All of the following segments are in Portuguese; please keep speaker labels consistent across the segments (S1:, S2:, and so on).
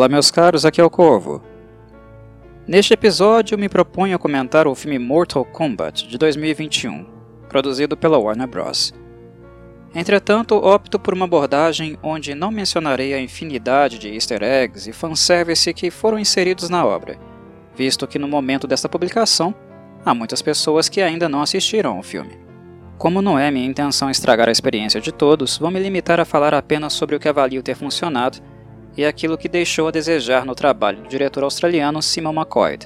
S1: Olá, meus caros, aqui é o Corvo. Neste episódio, me proponho a comentar o filme Mortal Kombat de 2021, produzido pela Warner Bros. Entretanto, opto por uma abordagem onde não mencionarei a infinidade de easter eggs e fanservice que foram inseridos na obra, visto que no momento desta publicação, há muitas pessoas que ainda não assistiram ao filme. Como não é minha intenção estragar a experiência de todos, vou me limitar a falar apenas sobre o que avalio ter funcionado e aquilo que deixou a desejar no trabalho do diretor australiano Simon McCoy,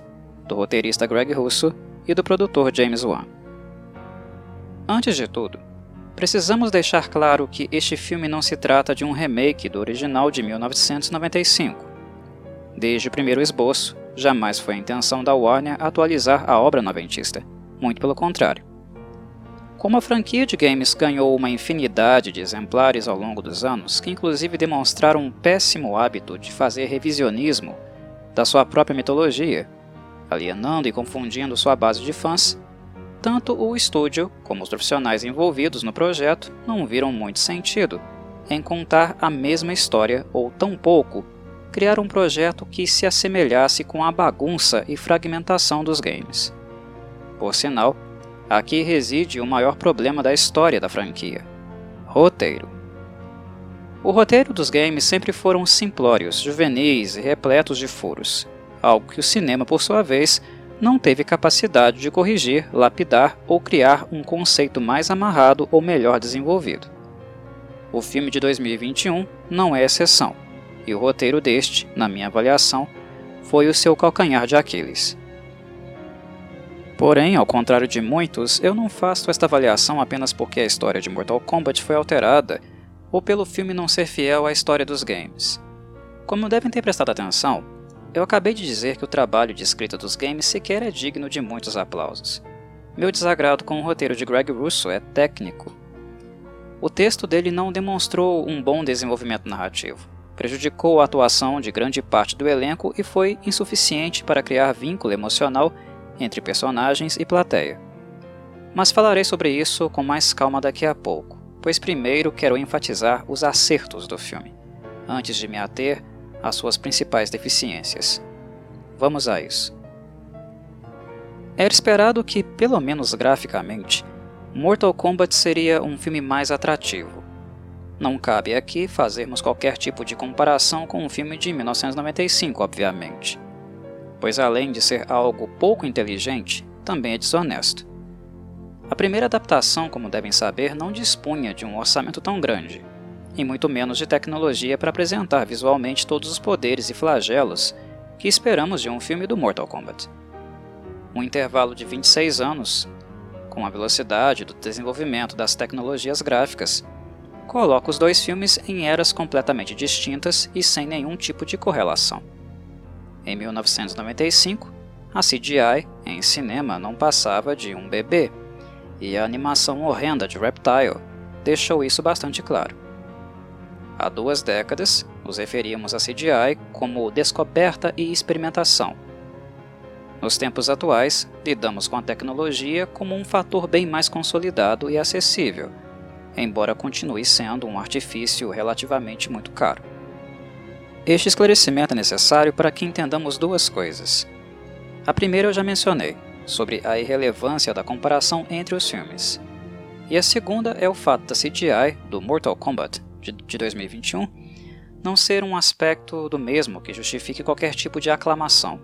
S1: do roteirista Greg Russo e do produtor James Wan. Antes de tudo, precisamos deixar claro que este filme não se trata de um remake do original de 1995. Desde o primeiro esboço, jamais foi a intenção da Warner atualizar a obra noventista, muito pelo contrário. Como a franquia de games ganhou uma infinidade de exemplares ao longo dos anos, que inclusive demonstraram um péssimo hábito de fazer revisionismo da sua própria mitologia, alienando e confundindo sua base de fãs, tanto o estúdio como os profissionais envolvidos no projeto não viram muito sentido em contar a mesma história ou tão pouco criar um projeto que se assemelhasse com a bagunça e fragmentação dos games. Por sinal, Aqui reside o maior problema da história da franquia: roteiro. O roteiro dos games sempre foram simplórios, juvenis e repletos de furos, algo que o cinema, por sua vez, não teve capacidade de corrigir, lapidar ou criar um conceito mais amarrado ou melhor desenvolvido. O filme de 2021 não é exceção, e o roteiro deste, na minha avaliação, foi o seu calcanhar de Aquiles. Porém, ao contrário de muitos, eu não faço esta avaliação apenas porque a história de Mortal Kombat foi alterada ou pelo filme não ser fiel à história dos games. Como devem ter prestado atenção, eu acabei de dizer que o trabalho de escrita dos games sequer é digno de muitos aplausos. Meu desagrado com o roteiro de Greg Russo é técnico. O texto dele não demonstrou um bom desenvolvimento narrativo, prejudicou a atuação de grande parte do elenco e foi insuficiente para criar vínculo emocional entre personagens e plateia. Mas falarei sobre isso com mais calma daqui a pouco, pois primeiro quero enfatizar os acertos do filme, antes de me ater às suas principais deficiências. Vamos a isso. Era esperado que, pelo menos graficamente, Mortal Kombat seria um filme mais atrativo. Não cabe aqui fazermos qualquer tipo de comparação com um filme de 1995, obviamente pois além de ser algo pouco inteligente, também é desonesto. A primeira adaptação, como devem saber, não dispunha de um orçamento tão grande, e muito menos de tecnologia para apresentar visualmente todos os poderes e flagelos que esperamos de um filme do Mortal Kombat. Um intervalo de 26 anos, com a velocidade do desenvolvimento das tecnologias gráficas, coloca os dois filmes em eras completamente distintas e sem nenhum tipo de correlação. Em 1995, a CGI em cinema não passava de um bebê, e a animação horrenda de Reptile deixou isso bastante claro. Há duas décadas, nos referíamos a CGI como descoberta e experimentação. Nos tempos atuais, lidamos com a tecnologia como um fator bem mais consolidado e acessível, embora continue sendo um artifício relativamente muito caro. Este esclarecimento é necessário para que entendamos duas coisas. A primeira eu já mencionei, sobre a irrelevância da comparação entre os filmes. E a segunda é o fato da CGI do Mortal Kombat de 2021 não ser um aspecto do mesmo que justifique qualquer tipo de aclamação.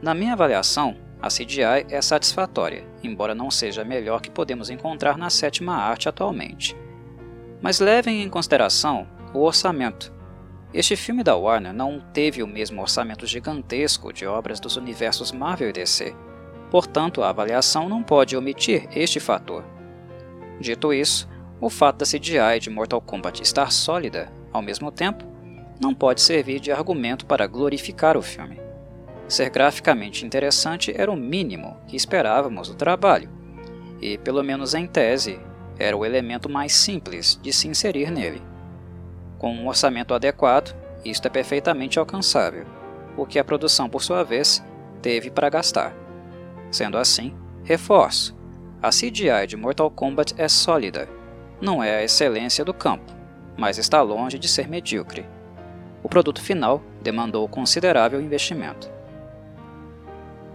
S1: Na minha avaliação, a CGI é satisfatória, embora não seja a melhor que podemos encontrar na sétima arte atualmente. Mas levem em consideração o orçamento, este filme da Warner não teve o mesmo orçamento gigantesco de obras dos universos Marvel e DC, portanto a avaliação não pode omitir este fator. Dito isso, o fato da CGI de Mortal Kombat estar sólida, ao mesmo tempo, não pode servir de argumento para glorificar o filme. Ser graficamente interessante era o mínimo que esperávamos do trabalho, e, pelo menos em tese, era o elemento mais simples de se inserir nele. Com um orçamento adequado, isto é perfeitamente alcançável, o que a produção, por sua vez, teve para gastar. Sendo assim, reforço: a CGI de Mortal Kombat é sólida, não é a excelência do campo, mas está longe de ser medíocre. o produto final demandou considerável investimento.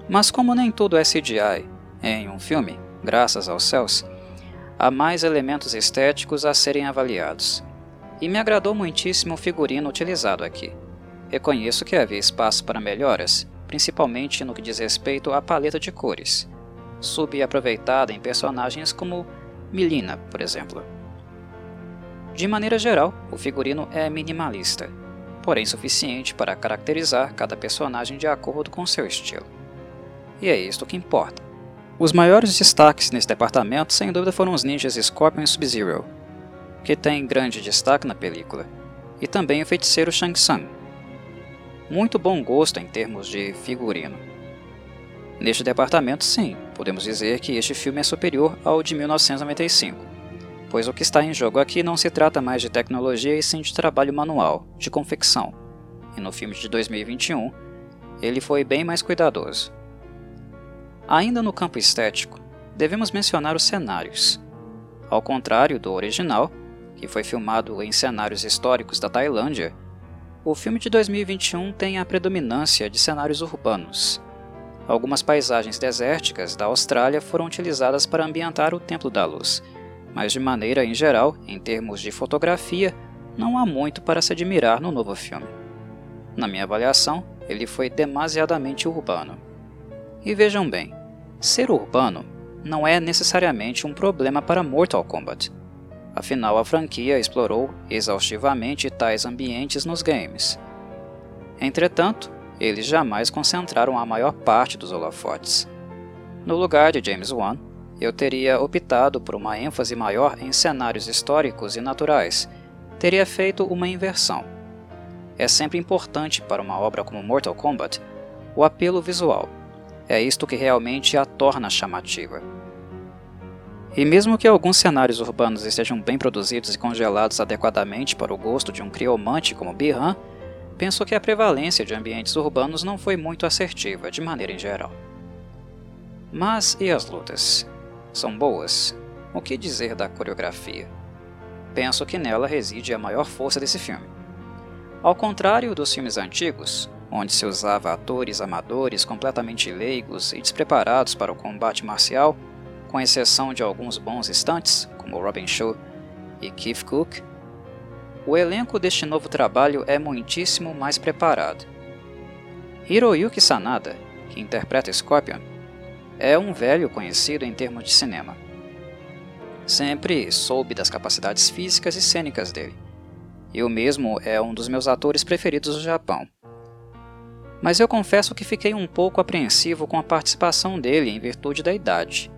S1: Mas como nem tudo é CGI em um filme, graças aos céus, há mais elementos estéticos a serem avaliados. E me agradou muitíssimo o figurino utilizado aqui. Reconheço que havia espaço para melhoras, principalmente no que diz respeito à paleta de cores, subaproveitada em personagens como Milina, por exemplo. De maneira geral, o figurino é minimalista, porém suficiente para caracterizar cada personagem de acordo com seu estilo. E é isto que importa. Os maiores destaques nesse departamento, sem dúvida, foram os ninjas Scorpion e Sub-Zero, que têm grande destaque na película, e também o feiticeiro Shang Tsung. Muito bom gosto em termos de figurino. Neste departamento, sim, podemos dizer que este filme é superior ao de 1995 pois o que está em jogo aqui não se trata mais de tecnologia e sim de trabalho manual, de confecção. E no filme de 2021, ele foi bem mais cuidadoso. Ainda no campo estético, devemos mencionar os cenários. Ao contrário do original, que foi filmado em cenários históricos da Tailândia, o filme de 2021 tem a predominância de cenários urbanos. Algumas paisagens desérticas da Austrália foram utilizadas para ambientar o Templo da Luz, mas de maneira em geral, em termos de fotografia, não há muito para se admirar no novo filme. Na minha avaliação, ele foi demasiadamente urbano. E vejam bem, ser urbano não é necessariamente um problema para Mortal Kombat. Afinal, a franquia explorou exaustivamente tais ambientes nos games. Entretanto, eles jamais concentraram a maior parte dos holofotes. No lugar de James Wan, eu teria optado por uma ênfase maior em cenários históricos e naturais, teria feito uma inversão. É sempre importante para uma obra como Mortal Kombat o apelo visual. É isto que realmente a torna chamativa. E mesmo que alguns cenários urbanos estejam bem produzidos e congelados adequadamente para o gosto de um criomante como Bihan, penso que a prevalência de ambientes urbanos não foi muito assertiva, de maneira em geral. Mas e as lutas? são boas. O que dizer da coreografia? Penso que nela reside a maior força desse filme. Ao contrário dos filmes antigos, onde se usava atores amadores completamente leigos e despreparados para o combate marcial, com exceção de alguns bons instantes, como Robin Shaw e Keith Cook, o elenco deste novo trabalho é muitíssimo mais preparado. Hiroyuki Sanada, que interpreta Scorpion, é um velho conhecido em termos de cinema. Sempre soube das capacidades físicas e cênicas dele. Eu mesmo é um dos meus atores preferidos do Japão. Mas eu confesso que fiquei um pouco apreensivo com a participação dele em virtude da idade.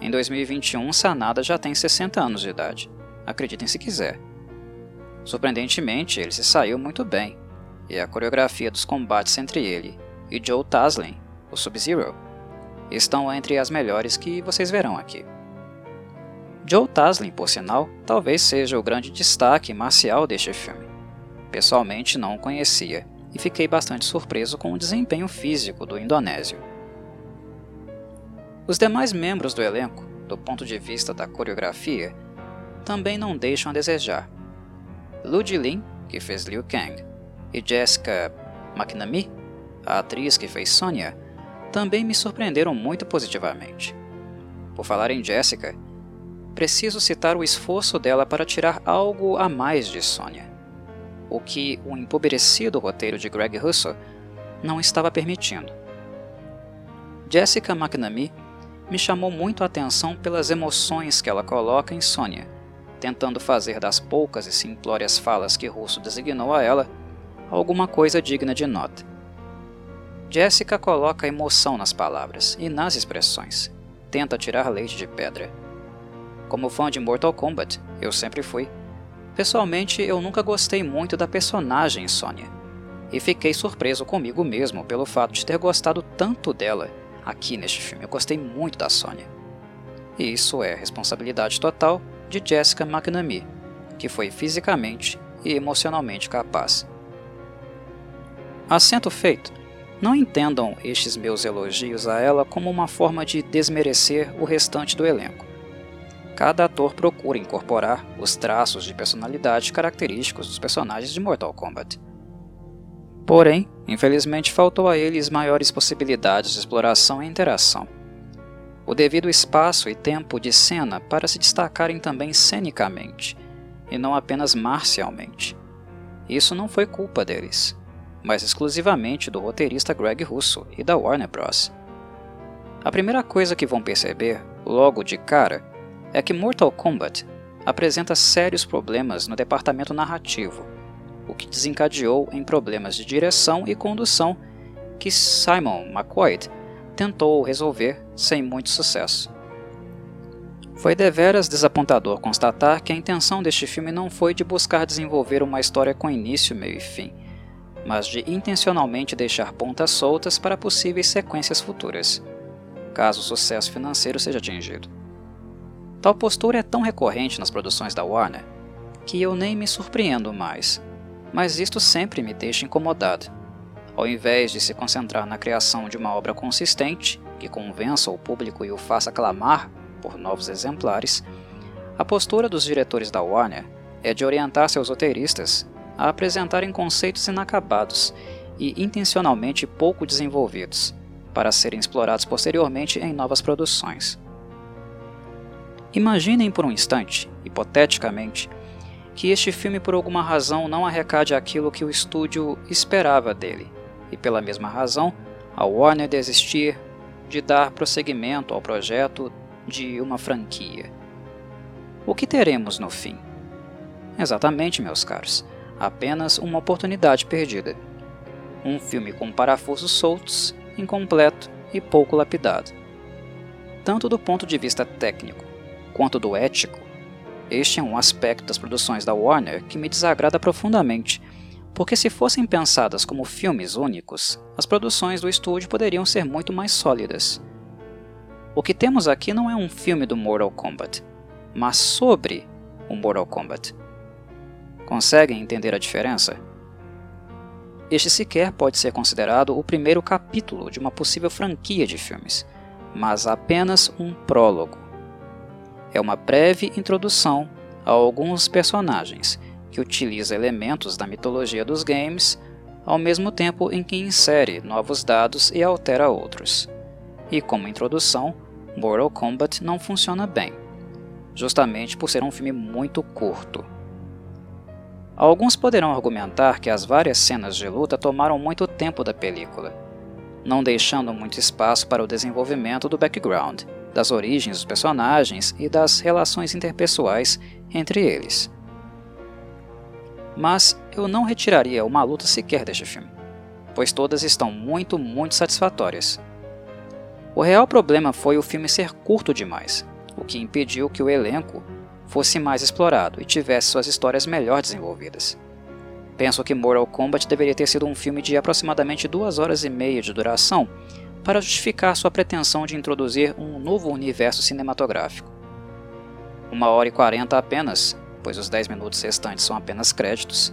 S1: Em 2021, Sanada já tem 60 anos de idade. Acreditem se quiser. Surpreendentemente, ele se saiu muito bem, e a coreografia dos combates entre ele e Joe Taslim, o Sub-Zero, estão entre as melhores que vocês verão aqui. Joe Taslim, por sinal, talvez seja o grande destaque marcial deste filme. Pessoalmente não o conhecia e fiquei bastante surpreso com o desempenho físico do indonésio. Os demais membros do elenco, do ponto de vista da coreografia, também não deixam a desejar. Lu Jilin, que fez Liu Kang, e Jessica McNamee, a atriz que fez Sonya, também me surpreenderam muito positivamente. Por falar em Jessica, preciso citar o esforço dela para tirar algo a mais de Sonya, o que o empobrecido roteiro de Greg Russell não estava permitindo. Jessica McNamee me chamou muito a atenção pelas emoções que ela coloca em Sonya, tentando fazer das poucas e simplórias falas que Russo designou a ela alguma coisa digna de nota. Jessica coloca emoção nas palavras e nas expressões. Tenta tirar leite de pedra. Como fã de Mortal Kombat, eu sempre fui. Pessoalmente, eu nunca gostei muito da personagem Sonya. E fiquei surpreso comigo mesmo pelo fato de ter gostado tanto dela aqui neste filme. Eu gostei muito da Sonya. E isso é responsabilidade total de Jessica McNamee, que foi fisicamente e emocionalmente capaz. Assento feito. Não entendam estes meus elogios a ela como uma forma de desmerecer o restante do elenco. Cada ator procura incorporar os traços de personalidade característicos dos personagens de Mortal Kombat. Porém, infelizmente faltou a eles maiores possibilidades de exploração e interação. O devido espaço e tempo de cena para se destacarem também cenicamente, e não apenas marcialmente. Isso não foi culpa deles, mas exclusivamente do roteirista Greg Russo e da Warner Bros. A primeira coisa que vão perceber, logo de cara, é que Mortal Kombat apresenta sérios problemas no departamento narrativo, o que desencadeou em problemas de direção e condução que Simon McQuaid tentou resolver sem muito sucesso. Foi deveras desapontador constatar que a intenção deste filme não foi de buscar desenvolver uma história com início, meio e fim, mas de intencionalmente deixar pontas soltas para possíveis sequências futuras caso o sucesso financeiro seja atingido. Tal postura é tão recorrente nas produções da Warner que eu nem me surpreendo mais, mas isto sempre me deixa incomodado. Ao invés de se concentrar na criação de uma obra consistente, que convença o público e o faça clamar por novos exemplares, a postura dos diretores da Warner é de orientar seus roteiristas a apresentarem conceitos inacabados e intencionalmente pouco desenvolvidos, para serem explorados posteriormente em novas produções. Imaginem por um instante, hipoteticamente, que este filme por alguma razão não arrecade aquilo que o estúdio esperava dele, e pela mesma razão, a Warner desistir de dar prosseguimento ao projeto de uma franquia. O que teremos no fim? Exatamente, meus caros, apenas uma oportunidade perdida. Um filme com parafusos soltos incompleto e pouco lapidado. Tanto do ponto de vista técnico quanto do ético, este é um aspecto das produções da Warner que me desagrada profundamente, porque se fossem pensadas como filmes únicos, as produções do estúdio poderiam ser muito mais sólidas. O que temos aqui não é um filme do Mortal Kombat, mas sobre o Mortal Kombat. Conseguem entender a diferença? Este sequer pode ser considerado o primeiro capítulo de uma possível franquia de filmes, mas apenas um prólogo. É uma breve introdução a alguns personagens que utiliza elementos da mitologia dos games, ao mesmo tempo em que insere novos dados e altera outros. E como introdução, Mortal Kombat não funciona bem, justamente por ser um filme muito curto. Alguns poderão argumentar que as várias cenas de luta tomaram muito tempo da película, não deixando muito espaço para o desenvolvimento do background, das origens dos personagens e das relações interpessoais entre eles. Mas eu não retiraria uma luta sequer deste filme, pois todas estão muito, muito satisfatórias. O real problema foi o filme ser curto demais, o que impediu que o elenco fosse mais explorado e tivesse suas histórias melhor desenvolvidas. Penso que Mortal Kombat deveria ter sido um filme de aproximadamente duas horas e meia de duração para justificar sua pretensão de introduzir um novo universo cinematográfico. Uma hora e quarenta apenas, pois os dez minutos restantes são apenas créditos,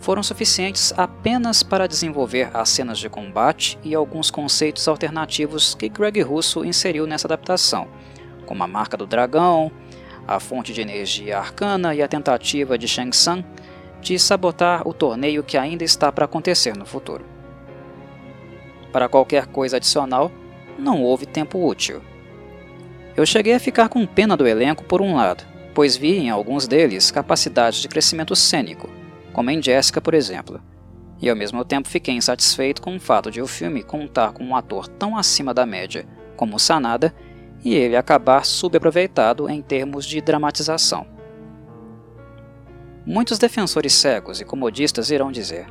S1: foram suficientes apenas para desenvolver as cenas de combate e alguns conceitos alternativos que Greg Russo inseriu nessa adaptação, como a marca do dragão, a fonte de energia arcana e a tentativa de Shang Tsung de sabotar o torneio que ainda está para acontecer no futuro. Para qualquer coisa adicional, não houve tempo útil. Eu cheguei a ficar com pena do elenco por um lado, pois vi em alguns deles capacidades de crescimento cênico, como em Jessica, por exemplo, e ao mesmo tempo fiquei insatisfeito com o fato de o filme contar com um ator tão acima da média como Sanada e ele acabar subaproveitado em termos de dramatização. Muitos defensores cegos e comodistas irão dizer: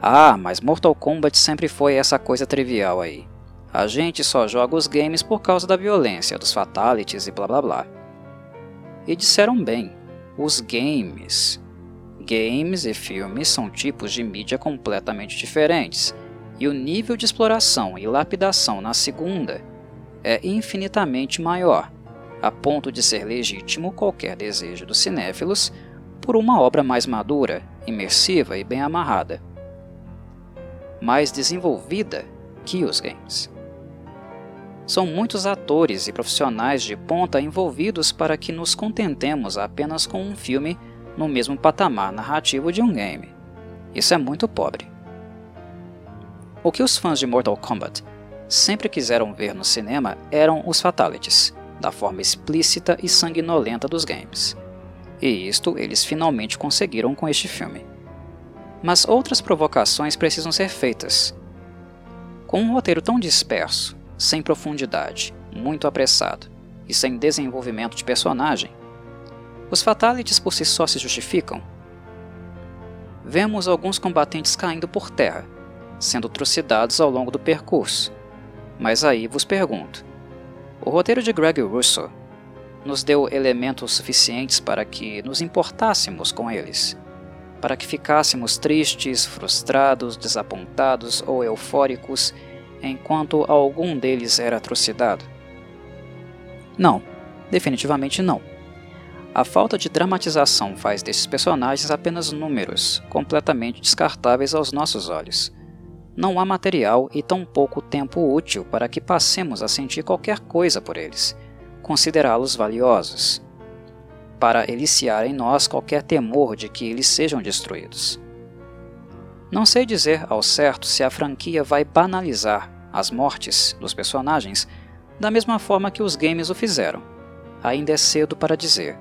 S1: Ah, mas Mortal Kombat sempre foi essa coisa trivial aí. A gente só joga os games por causa da violência, dos fatalities e blá blá blá. E disseram bem, os games. Games e filmes são tipos de mídia completamente diferentes, e o nível de exploração e lapidação na segunda é infinitamente maior, a ponto de ser legítimo qualquer desejo dos cinéfilos por uma obra mais madura, imersiva e bem amarrada, mais desenvolvida que os games. São muitos atores e profissionais de ponta envolvidos para que nos contentemos apenas com um filme no mesmo patamar narrativo de um game. Isso é muito pobre. O que os fãs de Mortal Kombat sempre quiseram ver no cinema eram os fatalities, da forma explícita e sanguinolenta dos games. E isto eles finalmente conseguiram com este filme. Mas outras provocações precisam ser feitas. Com um roteiro tão disperso, sem profundidade, muito apressado e sem desenvolvimento de personagem, os fatalities por si só se justificam? Vemos alguns combatentes caindo por terra, sendo trucidados ao longo do percurso. Mas aí vos pergunto: o roteiro de Greg Russo nos deu elementos suficientes para que nos importássemos com eles? Para que ficássemos tristes, frustrados, desapontados ou eufóricos enquanto algum deles era trucidado? Não, definitivamente não. A falta de dramatização faz desses personagens apenas números, completamente descartáveis aos nossos olhos. Não há material e tão pouco tempo útil para que passemos a sentir qualquer coisa por eles, considerá-los valiosos, para eliciar em nós qualquer temor de que eles sejam destruídos. Não sei dizer ao certo se a franquia vai banalizar as mortes dos personagens da mesma forma que os games o fizeram. Ainda é cedo para dizer.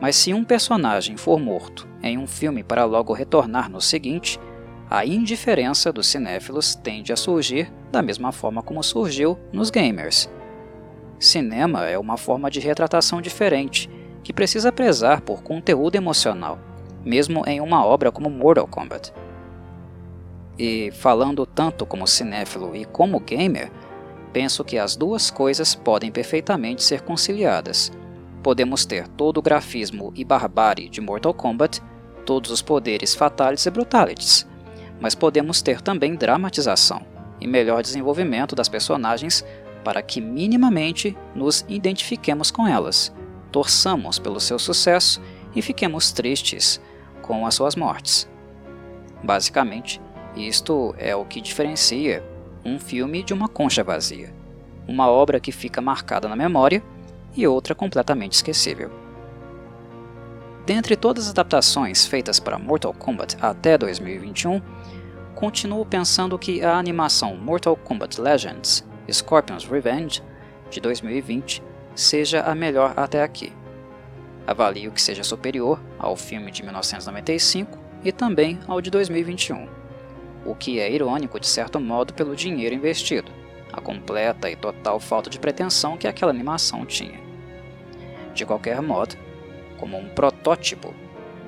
S1: Mas se um personagem for morto em um filme para logo retornar no seguinte, a indiferença dos cinéfilos tende a surgir da mesma forma como surgiu nos gamers. Cinema é uma forma de retratação diferente, que precisa prezar por conteúdo emocional, mesmo em uma obra como Mortal Kombat. E falando tanto como cinéfilo e como gamer, penso que as duas coisas podem perfeitamente ser conciliadas podemos ter todo o grafismo e barbárie de Mortal Kombat, todos os poderes fatales e brutalities, mas podemos ter também dramatização e melhor desenvolvimento das personagens para que minimamente nos identifiquemos com elas, torçamos pelo seu sucesso e fiquemos tristes com as suas mortes. Basicamente, isto é o que diferencia um filme de uma concha vazia, uma obra que fica marcada na memória e outra completamente esquecível. Dentre todas as adaptações feitas para Mortal Kombat até 2021, continuo pensando que a animação Mortal Kombat Legends Scorpion's Revenge de 2020 seja a melhor até aqui. Avalio que seja superior ao filme de 1995 e também ao de 2021, o que é irônico de certo modo pelo dinheiro investido, a completa e total falta de pretensão que aquela animação tinha. De qualquer modo, como um protótipo,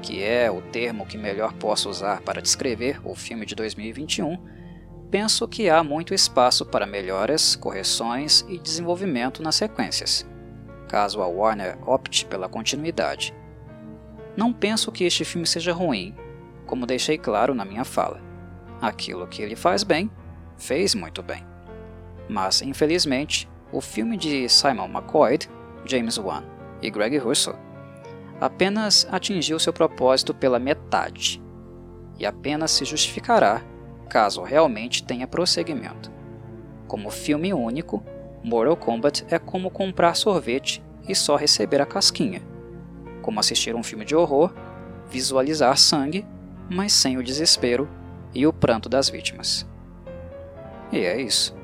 S1: que é o termo que melhor posso usar para descrever o filme de 2021, penso que há muito espaço para melhoras, correções e desenvolvimento nas sequências, caso a Warner opte pela continuidade. Não penso que este filme seja ruim, como deixei claro na minha fala. Aquilo que ele faz bem, fez muito bem. Mas, infelizmente, o filme de Simon McCoy, James Wan, e Greg Russell, apenas atingiu seu propósito pela metade, e apenas se justificará caso realmente tenha prosseguimento. Como filme único, Mortal Kombat é como comprar sorvete e só receber a casquinha, como assistir um filme de horror, visualizar sangue, mas sem o desespero e o pranto das vítimas. E é isso.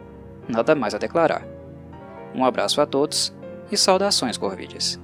S1: Nada mais a declarar. Um abraço a todos e saudações, Corvides.